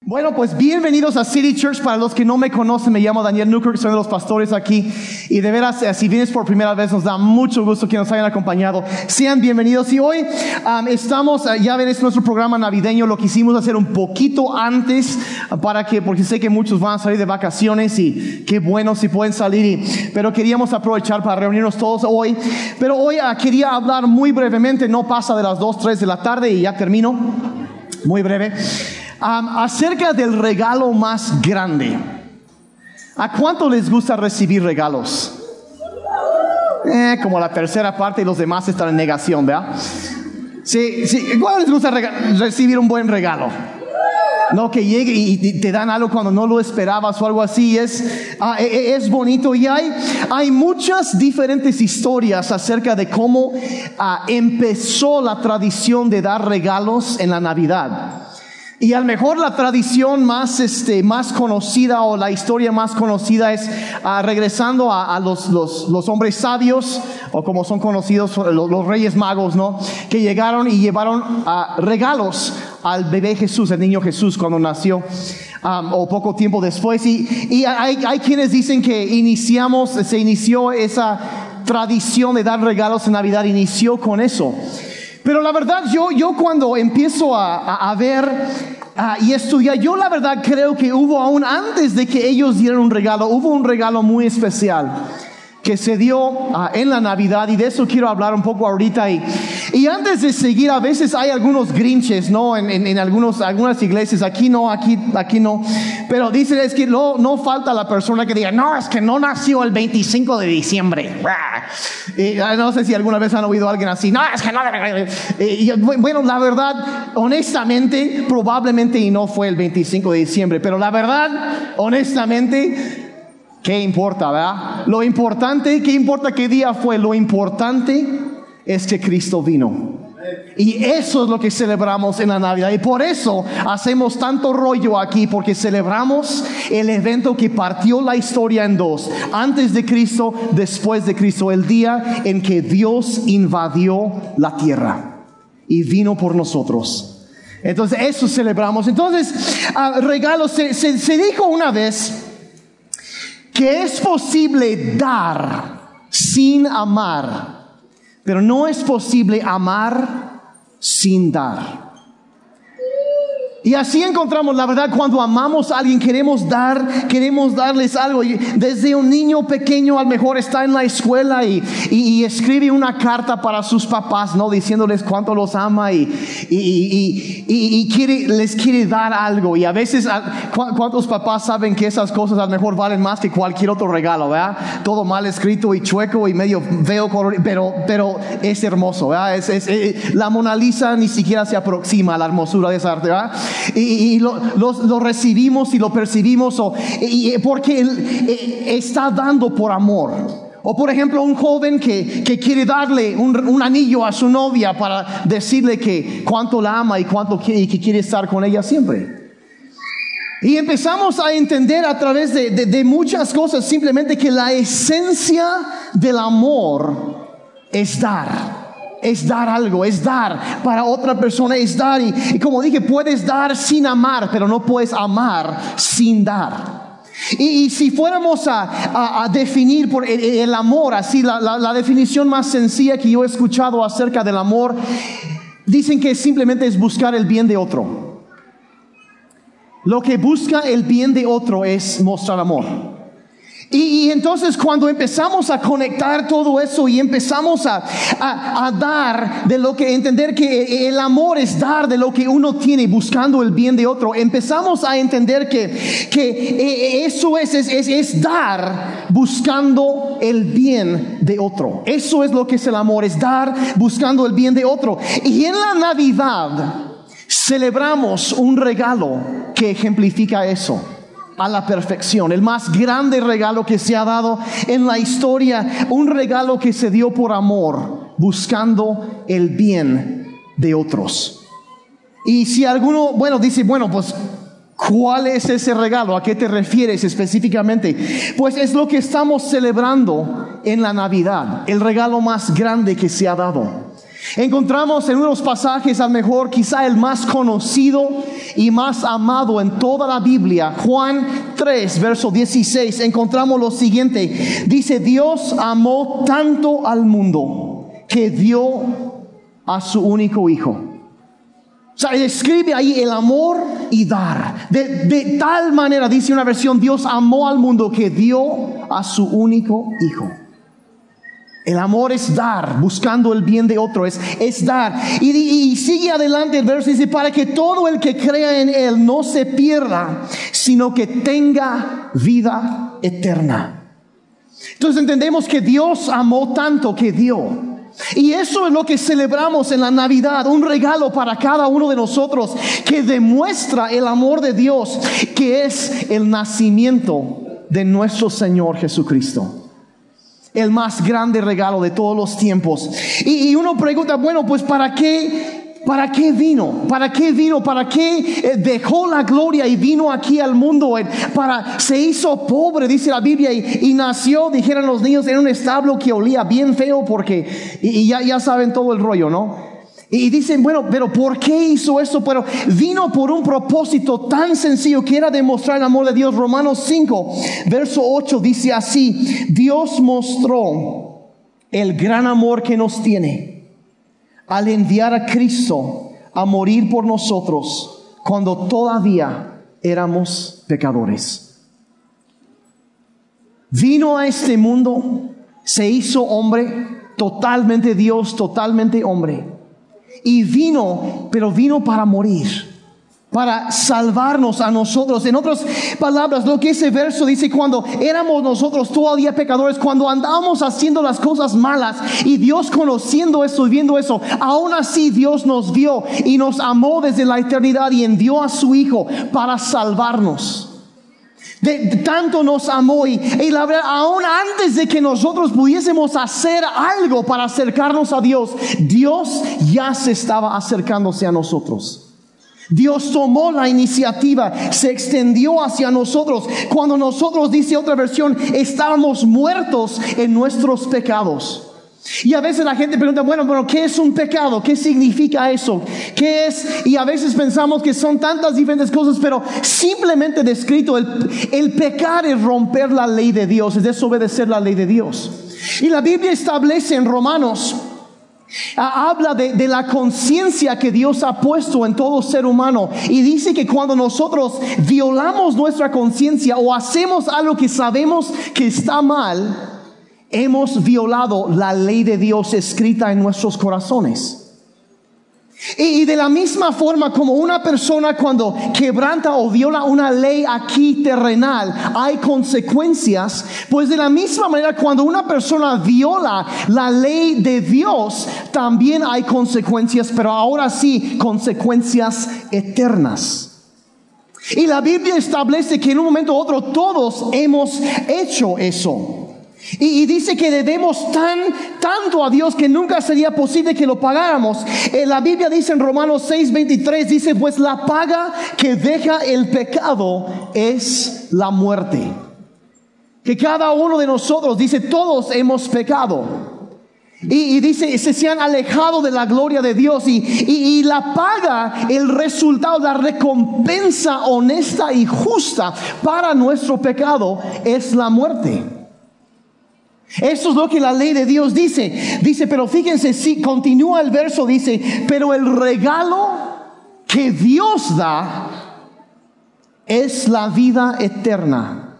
Bueno, pues bienvenidos a City Church. Para los que no me conocen, me llamo Daniel Newkirk, soy uno de los pastores aquí. Y de veras, eh, si vienes por primera vez, nos da mucho gusto que nos hayan acompañado. Sean bienvenidos. Y hoy estamos, uh, ya ven, es nuestro programa navideño. Lo quisimos hacer un poquito antes, para que, porque sé que muchos van a salir de vacaciones y qué bueno si pueden salir. Pero queríamos aprovechar para reunirnos todos hoy. Pero hoy uh, quería hablar muy brevemente, no pasa de las 2, 3 de la tarde y ya termino. Muy breve. Acerca del regalo más grande. ¿A cuánto les gusta recibir regalos? Eh, como la tercera parte y los demás están en negación, ¿verdad? Sí, sí. ¿Cuánto les gusta recibir un buen regalo? No, que llegue y te dan algo cuando no lo esperabas o algo así. Es, ah, es bonito. Y hay, hay muchas diferentes historias acerca de cómo ah, empezó la tradición de dar regalos en la Navidad. Y a lo mejor la tradición más, este, más conocida o la historia más conocida es uh, regresando a, los, los, los, hombres sabios o como son conocidos los, los reyes magos, ¿no? Que llegaron y llevaron uh, regalos al bebé Jesús, el niño Jesús cuando nació. Um, o poco tiempo después. Y, y hay, hay quienes dicen que iniciamos, se inició esa tradición de dar regalos en Navidad, inició con eso. Pero la verdad, yo, yo cuando empiezo a, a, ver uh, y estudiar, yo la verdad creo que hubo aún antes de que ellos dieran un regalo, hubo un regalo muy especial que se dio uh, en la Navidad y de eso quiero hablar un poco ahorita. Y, y antes de seguir, a veces hay algunos grinches, ¿no? En, en, en algunos, algunas iglesias, aquí no, aquí, aquí no. Pero dicen es que no, no falta la persona que diga, no, es que no nació el 25 de diciembre. Y, no sé si alguna vez han oído a alguien así, no, es que no. Y, bueno, la verdad, honestamente, probablemente y no fue el 25 de diciembre, pero la verdad, honestamente, ¿Qué importa, verdad? Lo importante, ¿qué importa qué día fue? Lo importante es que Cristo vino. Y eso es lo que celebramos en la Navidad. Y por eso hacemos tanto rollo aquí, porque celebramos el evento que partió la historia en dos. Antes de Cristo, después de Cristo. El día en que Dios invadió la tierra y vino por nosotros. Entonces, eso celebramos. Entonces, uh, regalos, se, se, se dijo una vez que es posible dar sin amar, pero no es posible amar sin dar. Y así encontramos la verdad cuando amamos a alguien, queremos dar, queremos darles algo. Y desde un niño pequeño, a lo mejor está en la escuela y, y, y escribe una carta para sus papás, ¿no? Diciéndoles cuánto los ama y, y quiere, les quiere dar algo. Y a veces, ¿cuántos papás saben que esas cosas a lo mejor valen más que cualquier otro regalo, ¿verdad? Todo mal escrito y chueco y medio feo, pero, pero es hermoso, ¿verdad? Es, es, es, la Mona Lisa ni siquiera se aproxima a la hermosura de esa arte, ¿verdad? Y, lo, lo, recibimos y lo percibimos o, y, porque él, eh, está dando por amor. O por ejemplo, un joven que, que quiere darle un, un, anillo a su novia para decirle que cuánto la ama y cuánto quiere, y que quiere estar con ella siempre. Y empezamos a entender a través de, de muchas cosas simplemente que la esencia del amor es dar es dar algo, es dar para otra persona, es dar. Y, como dije, puedes dar sin amar, pero no puedes amar sin dar. Y, si fuéramos a, a, definir por el, el, amor, así, la, la, la definición más sencilla que yo he escuchado acerca del amor, dicen que simplemente es buscar el bien de otro. Lo que busca el bien de otro es mostrar amor. Y, entonces cuando empezamos a conectar todo eso y empezamos a, a, dar de lo que entender que el amor es dar de lo que uno tiene buscando el bien de otro, empezamos a entender que, que eso es, es, es, es dar buscando el bien de otro. Eso es lo que es el amor, es dar buscando el bien de otro. Y en la Navidad celebramos un regalo que ejemplifica eso a la perfección. El más grande regalo que se ha dado en la historia. Un regalo que se dio por amor, buscando el bien de otros. Y si alguno, bueno, dice, bueno, pues, ¿cuál es ese regalo? ¿A qué te refieres específicamente? Pues es lo que estamos celebrando en la Navidad. El regalo más grande que se ha dado. Encontramos en unos pasajes, al mejor quizá el más conocido y más amado en toda la Biblia, Juan 3, verso 16, encontramos lo siguiente. Dice, Dios amó tanto al mundo que dio a su único hijo. O sea, escribe ahí el amor y dar. De tal manera, dice una versión, Dios amó al mundo que dio a su único hijo. El amor es dar, buscando el bien de otro, es, es dar. Y, sigue adelante el verso dice, para que todo el que crea en Él no se pierda, sino que tenga vida eterna. Entonces entendemos que Dios amó tanto que dio. Y eso es lo que celebramos en la Navidad, un regalo para cada uno de nosotros que demuestra el amor de Dios, que es el nacimiento de nuestro Señor Jesucristo el más grande regalo de todos los tiempos. Y, uno pregunta, bueno, pues ¿para qué? ¿Para qué vino? ¿Para qué vino? ¿Para qué eh, dejó la gloria y vino aquí al mundo? Para, se hizo pobre, dice la Biblia, y, nació, dijeron los niños, en un establo que olía bien feo porque, y, ya, ya saben todo el rollo, ¿no? Y dicen, bueno, pero ¿por qué hizo eso? Pero vino por un propósito tan sencillo que era demostrar el amor de Dios. Romanos 5, verso 8 dice así, Dios mostró el gran amor que nos tiene al enviar a Cristo a morir por nosotros cuando todavía éramos pecadores. Vino a este mundo, se hizo hombre, totalmente Dios, totalmente hombre y vino, pero vino para morir, para salvarnos a nosotros. En otras palabras, lo que ese verso dice, cuando éramos nosotros todavía pecadores, cuando andábamos haciendo las cosas malas y Dios conociendo eso y viendo eso, aún así Dios nos vio y nos amó desde la eternidad y envió a su Hijo para salvarnos. De, tanto nos amó y, y, la verdad, aún antes de que nosotros pudiésemos hacer algo para acercarnos a Dios, Dios ya se estaba acercándose a nosotros. Dios tomó la iniciativa, se extendió hacia nosotros. Cuando nosotros, dice otra versión, estábamos muertos en nuestros pecados. Y a veces la gente pregunta, bueno, bueno, ¿qué es un pecado? ¿Qué significa eso? ¿Qué es? Y a veces pensamos que son tantas diferentes cosas, pero simplemente descrito, el, el pecar es romper la ley de Dios, es desobedecer la ley de Dios. Y la Biblia establece en Romanos, habla de, de la conciencia que Dios ha puesto en todo ser humano y dice que cuando nosotros violamos nuestra conciencia o hacemos algo que sabemos que está mal, hemos violado la ley de Dios escrita en nuestros corazones. Y, de la misma forma como una persona cuando quebranta o viola una ley aquí terrenal, hay consecuencias, pues de la misma manera cuando una persona viola la ley de Dios, también hay consecuencias, pero ahora sí, consecuencias eternas. Y la Biblia establece que en un momento u otro todos hemos hecho eso. Y, dice que debemos tan, tanto a Dios que nunca sería posible que lo pagáramos. Eh, la Biblia dice en Romanos 6:23, dice, pues la paga que deja el pecado es la muerte. Que cada uno de nosotros, dice, todos hemos pecado. Y, dice, se, se han alejado de la gloria de Dios y, y, la paga, el resultado, la recompensa honesta y justa para nuestro pecado es la muerte. Eso es lo que la ley de Dios dice. Dice, pero fíjense, si continúa el verso, dice, pero el regalo que Dios da es la vida eterna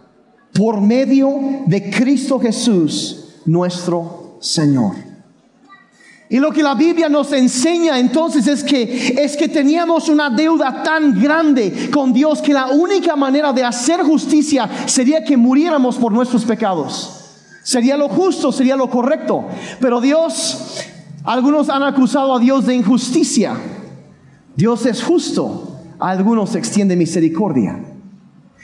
por medio de Cristo Jesús, nuestro Señor. Y lo que la Biblia nos enseña entonces es que es que teníamos una deuda tan grande con Dios que la única manera de hacer justicia sería que muriéramos por nuestros pecados. Sería lo justo, sería lo correcto. Pero Dios, algunos han acusado a Dios de injusticia. Dios es justo, a algunos extiende misericordia.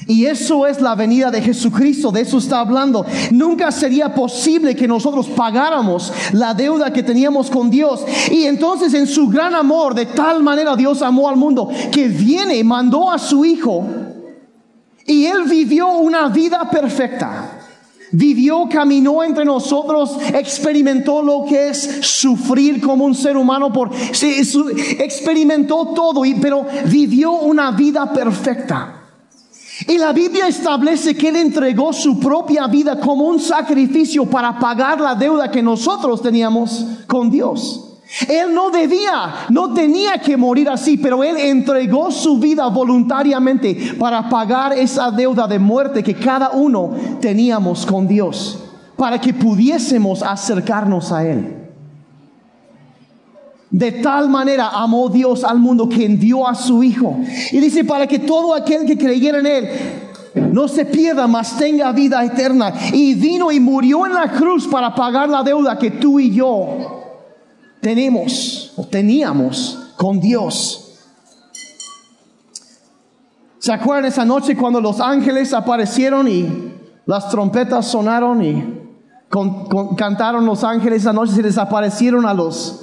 Y eso es la venida de Jesucristo, de eso está hablando. Nunca sería posible que nosotros pagáramos la deuda que teníamos con Dios. Y entonces en su gran amor, de tal manera Dios amó al mundo, que viene mandó a su Hijo. Y Él vivió una vida perfecta Vivió, caminó entre nosotros, experimentó lo que es sufrir como un ser humano, por, experimentó todo, pero vivió una vida perfecta. Y la Biblia establece que Él entregó su propia vida como un sacrificio para pagar la deuda que nosotros teníamos con Dios. Él no debía, no tenía que morir así, pero Él entregó su vida voluntariamente para pagar esa deuda de muerte que cada uno teníamos con Dios, para que pudiésemos acercarnos a Él. De tal manera amó Dios al mundo que envió a su Hijo. Y dice, para que todo aquel que creyera en Él no se pierda, mas tenga vida eterna. Y vino y murió en la cruz para pagar la deuda que tú y yo tenemos o teníamos con Dios. ¿Se acuerdan esa noche cuando los ángeles aparecieron y las trompetas sonaron y cantaron los ángeles esa noche se les aparecieron a los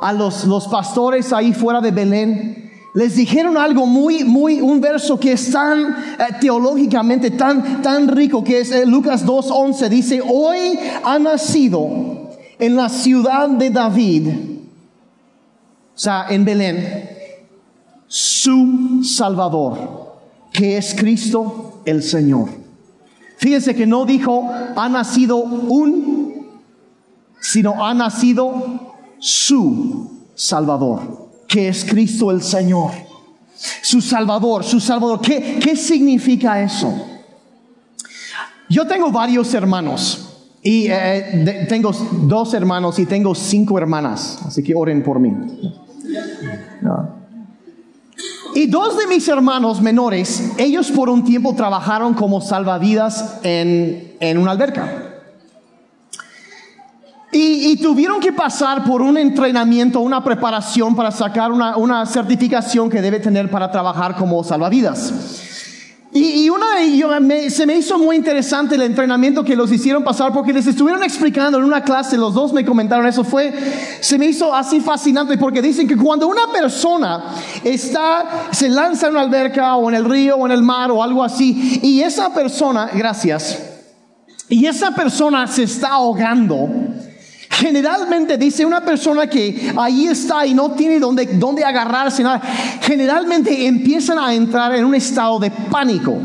a los, los pastores ahí fuera de Belén? Les dijeron algo muy, muy, un verso que es tan eh, teológicamente tan, tan rico que es eh, Lucas 2.11. Dice, hoy ha nacido en la ciudad de David, o sea, en Belén, su Salvador, que es Cristo el Señor. Fíjense que no dijo ha nacido un, sino ha nacido su Salvador, que es Cristo el Señor. Su Salvador, su Salvador. ¿Qué, qué significa eso? Yo tengo varios hermanos. Y eh, tengo dos hermanos y tengo cinco hermanas, así que oren por mí. Y dos de mis hermanos menores, ellos por un tiempo trabajaron como salvavidas en, en una alberca. Y, tuvieron que pasar por un entrenamiento, una preparación para sacar una, una certificación que debe tener para trabajar como salvavidas. Y, una de se me hizo muy interesante el entrenamiento que los hicieron pasar porque les estuvieron explicando en una clase, los dos me comentaron eso, fue, se me hizo así fascinante porque dicen que cuando una persona está, se lanza en una alberca o en el río o en el mar o algo así, y esa persona, gracias, y esa persona se está ahogando, Generalmente dice una persona que ahí está y no tiene dónde, dónde agarrarse, nada. Generalmente empiezan a entrar en un estado de pánico.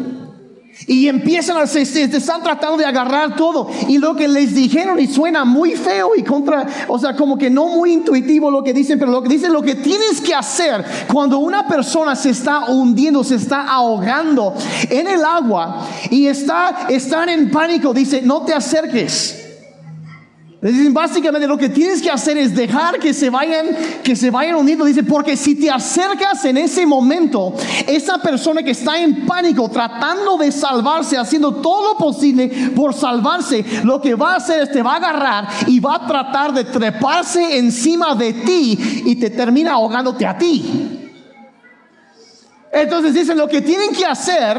Y empiezan a, se, están tratando de agarrar todo. Y lo que les dijeron y suena muy feo y contra, o sea, como que no muy intuitivo lo que dicen, pero lo que dicen, lo que tienes que hacer cuando una persona se está hundiendo, se está ahogando en el agua y está, están en pánico, dice, no te acerques. Dicen, básicamente lo que tienes que hacer es dejar que se vayan, que se vayan uniendo. Dice, porque si te acercas en ese momento, esa persona que está en pánico, tratando de salvarse, haciendo todo lo posible por salvarse, lo que va a hacer es te va a agarrar y va a tratar de treparse encima de ti y te termina ahogándote a ti. Entonces dicen, lo que tienen que hacer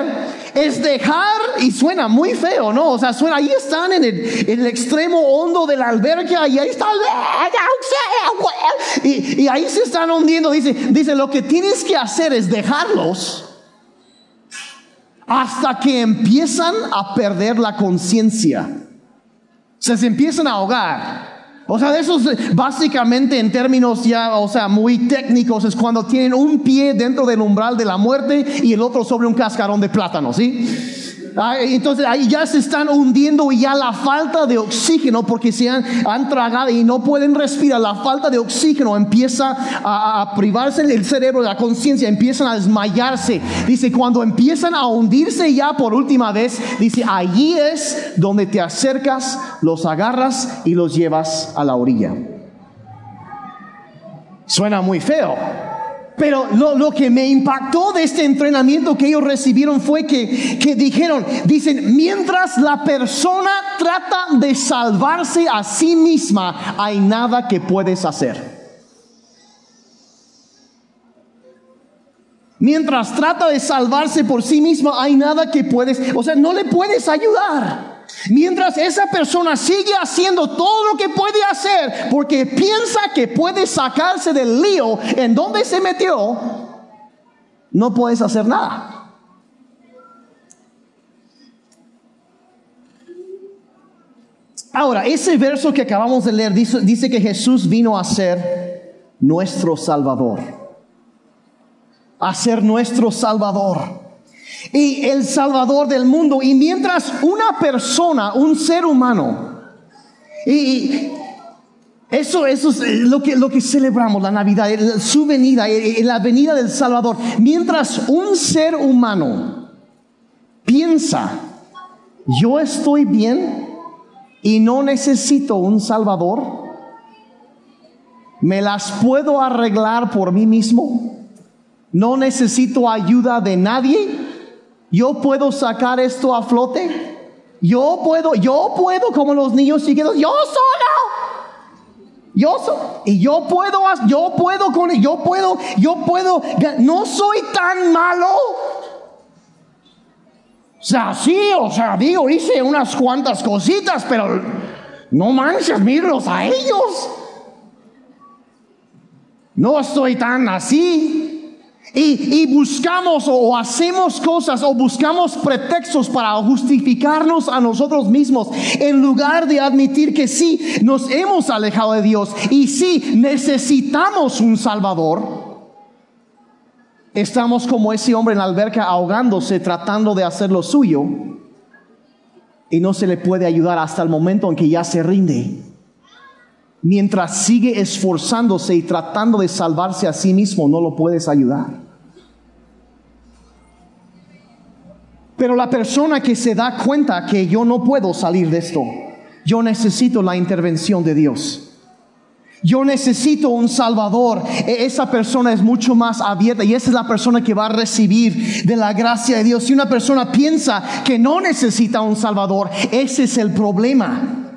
es dejar, y suena muy feo, ¿no? O sea, suena, ahí están en el, extremo hondo de la alberca y ahí están, y, y ahí se están hundiendo. Dice, dice, lo que tienes que hacer es dejarlos hasta que empiezan a perder la conciencia. O sea, se empiezan a ahogar. O sea, de esos básicamente en términos ya, o sea, muy técnicos es cuando tienen un pie dentro del umbral de la muerte y el otro sobre un cascarón de plátano, ¿sí? Entonces ahí ya se están hundiendo y ya la falta de oxígeno, porque se han, tragado y no pueden respirar, la falta de oxígeno empieza a, privarse el cerebro, la conciencia, empiezan a desmayarse. Dice, cuando empiezan a hundirse ya por última vez, dice, allí es donde te acercas, los agarras y los llevas a la orilla. Suena muy feo. Pero lo, que me impactó de este entrenamiento que ellos recibieron fue que, que dijeron, dicen, mientras la persona trata de salvarse a sí misma, hay nada que puedes hacer. Mientras trata de salvarse por sí misma, hay nada que puedes, o sea, no le puedes ayudar. Mientras esa persona sigue haciendo todo lo que puede hacer porque piensa que puede sacarse del lío en donde se metió, no puedes hacer nada. Ahora, ese verso que acabamos de leer dice, dice que Jesús vino a ser nuestro Salvador. A ser nuestro Salvador. Y el Salvador del mundo. Y mientras una persona, un ser humano, y eso, eso es lo que, lo que celebramos, la Navidad, su venida, la venida del Salvador. Mientras un ser humano piensa, yo estoy bien y no necesito un Salvador, me las puedo arreglar por mí mismo, no necesito ayuda de nadie, yo puedo sacar esto a flote, yo puedo, yo puedo como los niños chiquitos, yo solo. Yo y yo puedo, yo puedo con, yo puedo, yo puedo, no soy tan malo. O sea, sí, o sea, digo, hice unas cuantas cositas, pero no manches, mírenlos a ellos. No estoy tan así. Y, buscamos o, hacemos cosas o buscamos pretextos para justificarnos a nosotros mismos en lugar de admitir que sí, nos hemos alejado de Dios y sí, necesitamos un Salvador. Estamos como ese hombre en la alberca ahogándose tratando de hacer lo suyo y no se le puede ayudar hasta el momento en que ya se rinde. Mientras sigue esforzándose y tratando de salvarse a sí mismo, no lo puedes ayudar. Pero la persona que se da cuenta que yo no puedo salir de esto, yo necesito la intervención de Dios. Yo necesito un Salvador. E, esa persona es mucho más abierta y esa es la persona que va a recibir de la gracia de Dios. Si una persona piensa que no necesita un Salvador, ese es el problema.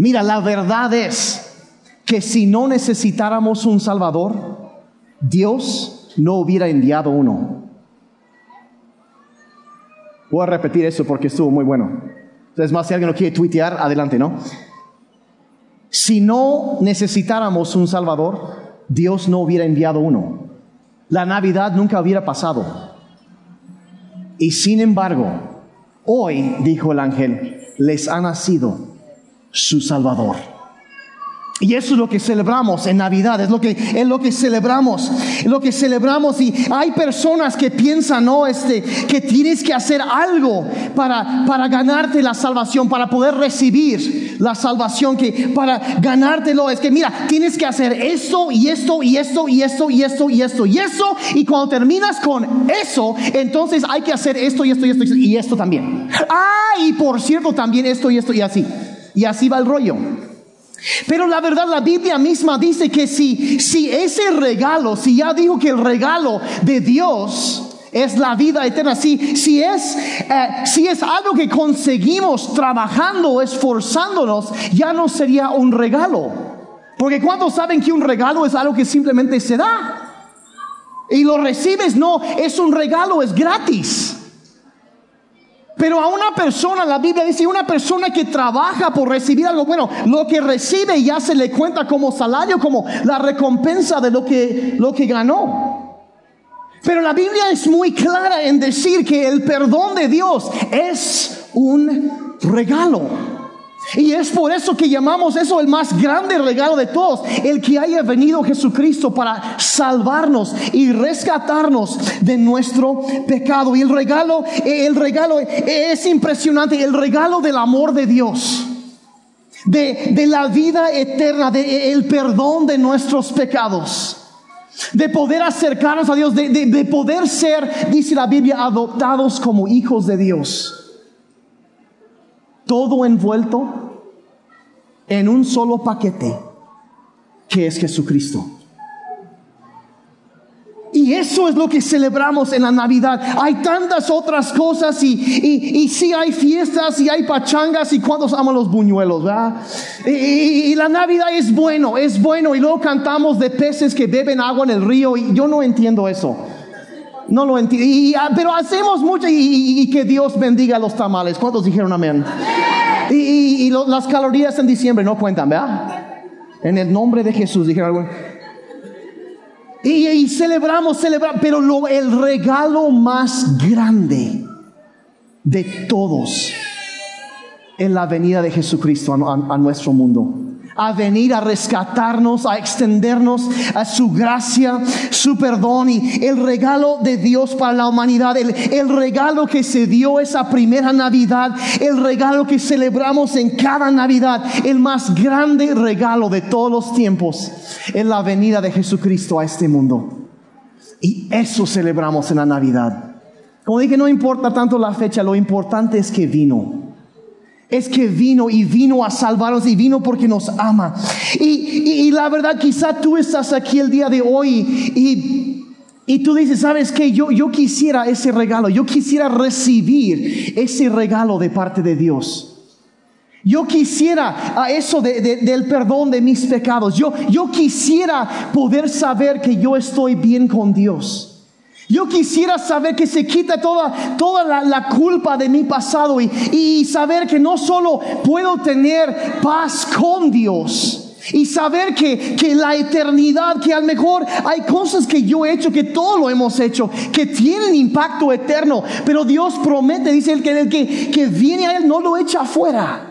Mira, la verdad es que si no necesitáramos un Salvador, Dios no hubiera enviado uno. Voy a repetir eso porque estuvo muy bueno. Entonces, más si alguien lo quiere tuitear, adelante, ¿no? Si no necesitáramos un Salvador, Dios no hubiera enviado uno. La Navidad nunca hubiera pasado. Y sin embargo, hoy, dijo el ángel, les ha nacido su Salvador. Y eso es lo que celebramos en Navidad, es lo que, es lo que celebramos, es lo que celebramos. Y hay personas que piensan, no, este, que tienes que hacer algo para, para ganarte la salvación, para poder recibir la salvación, que para ganártelo es que, mira, tienes que hacer esto y esto y esto y esto y esto y esto y eso. Y cuando terminas con eso, entonces hay que hacer esto y esto y esto y esto también. Ah, y por cierto, también esto y esto y así. Y así va el rollo. Pero la verdad, la Biblia misma dice que si, si ese regalo, si ya dijo que el regalo de Dios es la vida eterna, si, si, es, eh, si es algo que conseguimos trabajando, esforzándonos, ya no sería un regalo. Porque cuando saben que un regalo es algo que simplemente se da y lo recibes, no, es un regalo, es gratis. Pero a una persona, la Biblia dice, una persona que trabaja por recibir algo bueno, lo que recibe ya se le cuenta como salario, como la recompensa de lo que, lo que ganó. Pero la Biblia es muy clara en decir que el perdón de Dios es un regalo. Y es por eso que llamamos eso el más grande regalo de todos, el que haya venido Jesucristo para salvarnos y rescatarnos de nuestro pecado. Y el regalo, el regalo es impresionante, el regalo del amor de Dios. De, la vida eterna, de el perdón de nuestros pecados de poder acercarnos a Dios, de, de, poder ser, dice la Biblia, adoptados como hijos de Dios todo envuelto en un solo paquete, que es Jesucristo. Y eso es lo que celebramos en la Navidad. Hay tantas otras cosas y, y, sí hay fiestas y hay pachangas y cuántos aman los buñuelos, ¿verdad? Y, y, la Navidad es bueno, es bueno. Y luego cantamos de peces que beben agua en el río y yo no entiendo eso. No lo entiendo. Ah, pero hacemos mucho y, que Dios bendiga los tamales. ¿Cuántos dijeron amén? Y, las calorías en diciembre no cuentan, ¿verdad? En el nombre de Jesús dijeron Y, celebramos, celebramos, pero lo, el regalo más grande de todos en la venida de Jesucristo a nuestro mundo a venir a rescatarnos, a extendernos a su gracia, su perdón y el regalo de Dios para la humanidad, el, el, regalo que se dio esa primera Navidad, el regalo que celebramos en cada Navidad, el más grande regalo de todos los tiempos, es la venida de Jesucristo a este mundo. Y eso celebramos en la Navidad. Como dije, no importa tanto la fecha, lo importante es que vino es que vino y vino a salvarnos y vino porque nos ama. Y, la verdad, quizá tú estás aquí el día de hoy y, y tú dices, ¿sabes qué? Yo, yo quisiera ese regalo, yo quisiera recibir ese regalo de parte de Dios. Yo quisiera a eso del perdón de mis pecados. Yo, yo quisiera poder saber que yo estoy bien con Dios. Yo quisiera saber que se quita toda, toda la, culpa de mi pasado y, saber que no solo puedo tener paz con Dios, y saber que, que, la eternidad, que a lo mejor hay cosas que yo he hecho, que todo lo hemos hecho, que tienen impacto eterno. Pero Dios promete, dice el que, el que, que viene a Él no lo echa afuera.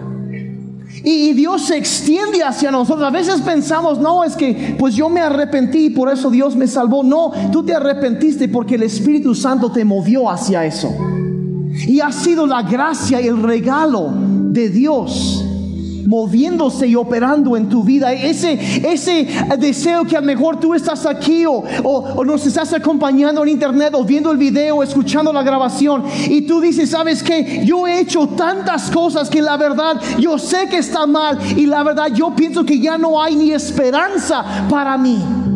Y, Dios se extiende hacia nosotros. A veces pensamos, no, es que pues yo me arrepentí y por eso Dios me salvó. No, tú te arrepentiste porque el Espíritu Santo te movió hacia eso. Y ha sido la gracia y el regalo de Dios moviéndose y operando en tu vida. Ese, ese deseo que a lo mejor tú estás aquí o, o, nos estás acompañando en internet o viendo el video, o escuchando la grabación y tú dices, ¿sabes que Yo he hecho tantas cosas que la verdad yo sé que está mal y la verdad yo pienso que ya no hay ni esperanza para mí.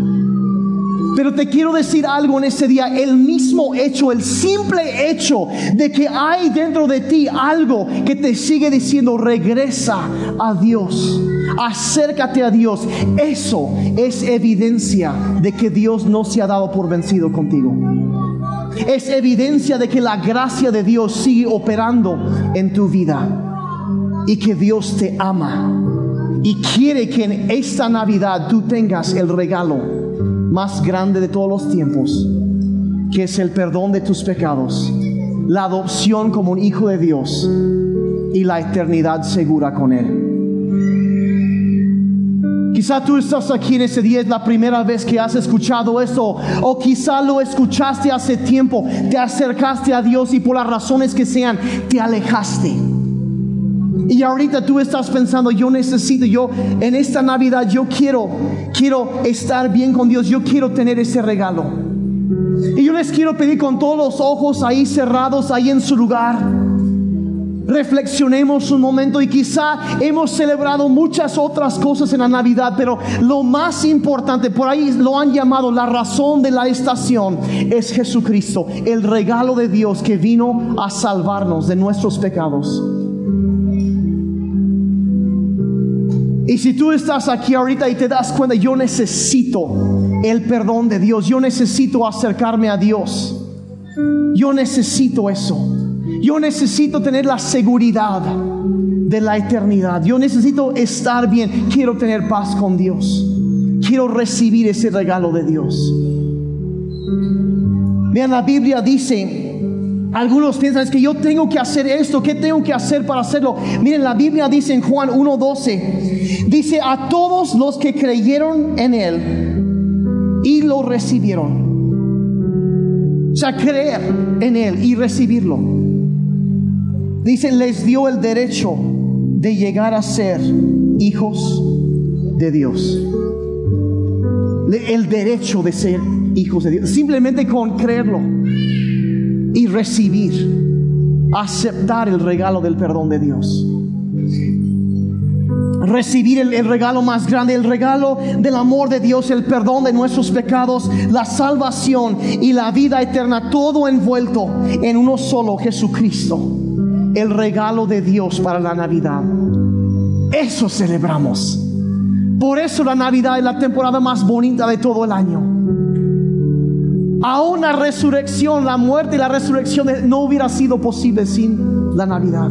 Pero te quiero decir algo en ese día, el mismo hecho, el simple hecho de que hay dentro de ti algo que te sigue diciendo, regresa a Dios, acércate a Dios, eso es evidencia de que Dios no se ha dado por vencido contigo. Es evidencia de que la gracia de Dios sigue operando en tu vida y que Dios te ama y quiere que en esta Navidad tú tengas el regalo más grande de todos los tiempos, que es el perdón de tus pecados, la adopción como un hijo de Dios y la eternidad segura con Él. Quizá tú estás aquí en ese día, es la primera vez que has escuchado esto, o quizá lo escuchaste hace tiempo, te acercaste a Dios y por las razones que sean, te alejaste. Y ahorita tú estás pensando, yo necesito, yo en esta Navidad, yo quiero, quiero estar bien con Dios, yo quiero tener ese regalo. Y yo les quiero pedir con todos los ojos ahí cerrados, ahí en su lugar. Reflexionemos un momento y quizá hemos celebrado muchas otras cosas en la Navidad, pero lo más importante, por ahí lo han llamado la razón de la estación, es Jesucristo, el regalo de Dios que vino a salvarnos de nuestros pecados. Y si tú estás aquí ahorita y te das cuenta, yo necesito el perdón de Dios, yo necesito acercarme a Dios, yo necesito eso, yo necesito tener la seguridad de la eternidad, yo necesito estar bien, quiero tener paz con Dios, quiero recibir ese regalo de Dios. Vean, la Biblia dice algunos piensan es que yo tengo que hacer esto, ¿qué tengo que hacer para hacerlo? Miren, la Biblia dice en Juan 1.12, dice a todos los que creyeron en Él y lo recibieron. O sea, creer en Él y recibirlo. Dice, les dio el derecho de llegar a ser hijos de Dios. El derecho de ser hijos de Dios. Simplemente con creerlo y recibir, aceptar el regalo del perdón de Dios. Recibir el, regalo más grande, el regalo del amor de Dios, el perdón de nuestros pecados, la salvación y la vida eterna, todo envuelto en uno solo, Jesucristo, el regalo de Dios para la Navidad. Eso celebramos. Por eso la Navidad es la temporada más bonita de todo el año a una resurrección, la muerte y la resurrección no hubiera sido posible sin la Navidad.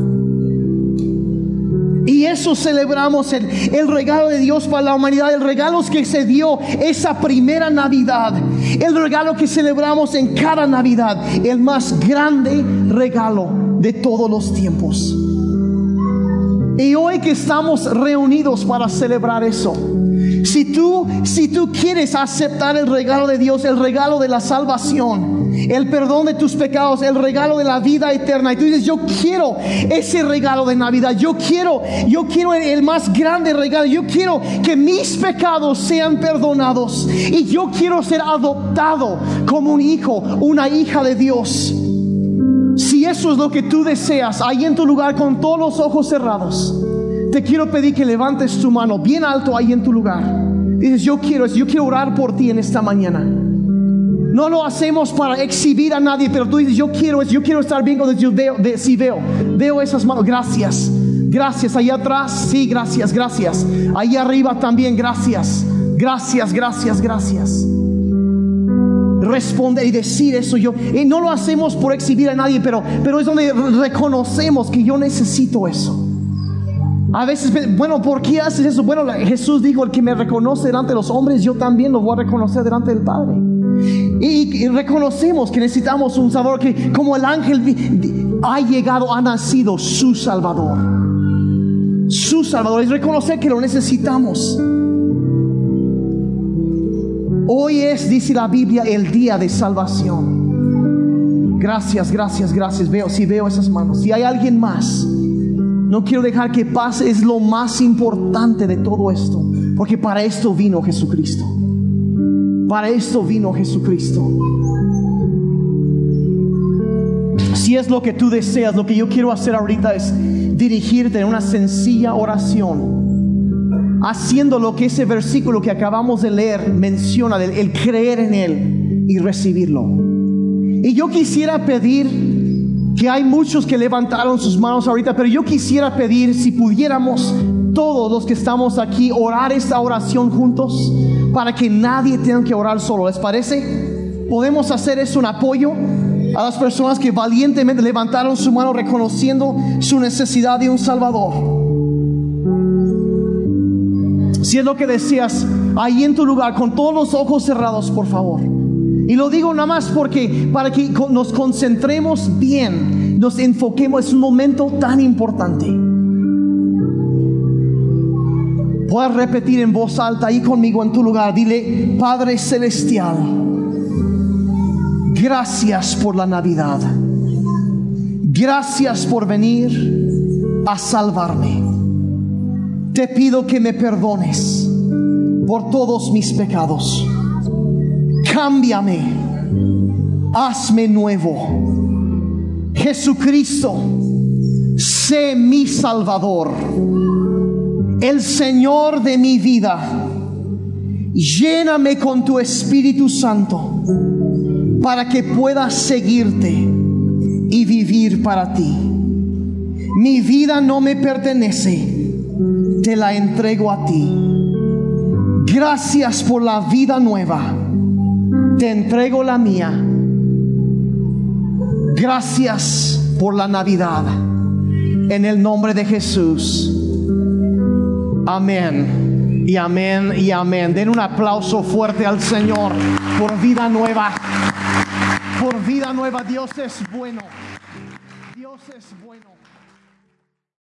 Y eso celebramos el, el, regalo de Dios para la humanidad, el regalo que se dio esa primera Navidad, el regalo que celebramos en cada Navidad, el más grande regalo de todos los tiempos. Y hoy que estamos reunidos para celebrar eso, si tú, si tú quieres aceptar el regalo de Dios, el regalo de la salvación, el perdón de tus pecados, el regalo de la vida eterna, y tú dices, yo quiero ese regalo de Navidad, yo quiero, yo quiero el más grande regalo, yo quiero que mis pecados sean perdonados y yo quiero ser adoptado como un hijo, una hija de Dios. Si eso es lo que tú deseas, ahí en tu lugar con todos los ojos cerrados, te quiero pedir que levantes tu mano bien alto ahí en tu lugar. Dices, yo quiero, yo quiero orar por ti en esta mañana. No lo hacemos para exhibir a nadie, pero tú dices, yo quiero, yo quiero estar bien con Dios. Veo, de, veo, veo esas manos. Gracias, gracias. Ahí atrás, sí, gracias, gracias. Ahí arriba también, gracias, gracias, gracias, gracias responder y decir eso yo. Y no lo hacemos por exhibir a nadie, pero, pero es donde reconocemos que yo necesito eso. A veces, bueno, ¿por qué haces eso? Bueno, Jesús dijo, el que me reconoce delante de los hombres, yo también lo voy a reconocer delante del Padre. Y, reconocemos que necesitamos un Salvador, que como el ángel ha llegado, ha nacido su Salvador. Su Salvador. Es reconocer que lo necesitamos. Hoy es, dice la Biblia, el día de salvación. Gracias, gracias, gracias. Veo, si veo esas manos. Si hay alguien más, no quiero dejar que pase, es lo más importante de todo esto. Porque para esto vino Jesucristo. Para esto vino Jesucristo. Si es lo que tú deseas, lo que yo quiero hacer ahorita es dirigirte en una sencilla oración haciendo lo que ese versículo que acabamos de leer menciona, el, creer en Él y recibirlo. Y yo quisiera pedir, que hay muchos que levantaron sus manos ahorita, pero yo quisiera pedir si pudiéramos todos los que estamos aquí orar esta oración juntos para que nadie tenga que orar solo. ¿Les parece? Podemos hacer eso un apoyo a las personas que valientemente levantaron su mano reconociendo su necesidad de un Salvador. Si es lo que decías, ahí en tu lugar, con todos los ojos cerrados, por favor. Y lo digo nada más porque para que nos concentremos bien, nos enfoquemos, es un momento tan importante. Puedes repetir en voz alta ahí conmigo en tu lugar. Dile, Padre Celestial, gracias por la Navidad. Gracias por venir a salvarme te pido que me perdones por todos mis pecados. Cámbiame, hazme nuevo. Jesucristo, sé mi Salvador, el Señor de mi vida. Lléname con tu Espíritu Santo para que pueda seguirte y vivir para ti. Mi vida no me pertenece te la entrego a ti. Gracias por la vida nueva. Te entrego la mía. Gracias por la Navidad. En el nombre de Jesús. Amén. Y amén y amén. Den un aplauso fuerte al Señor por vida nueva. Por vida nueva. Dios es bueno. Dios es bueno.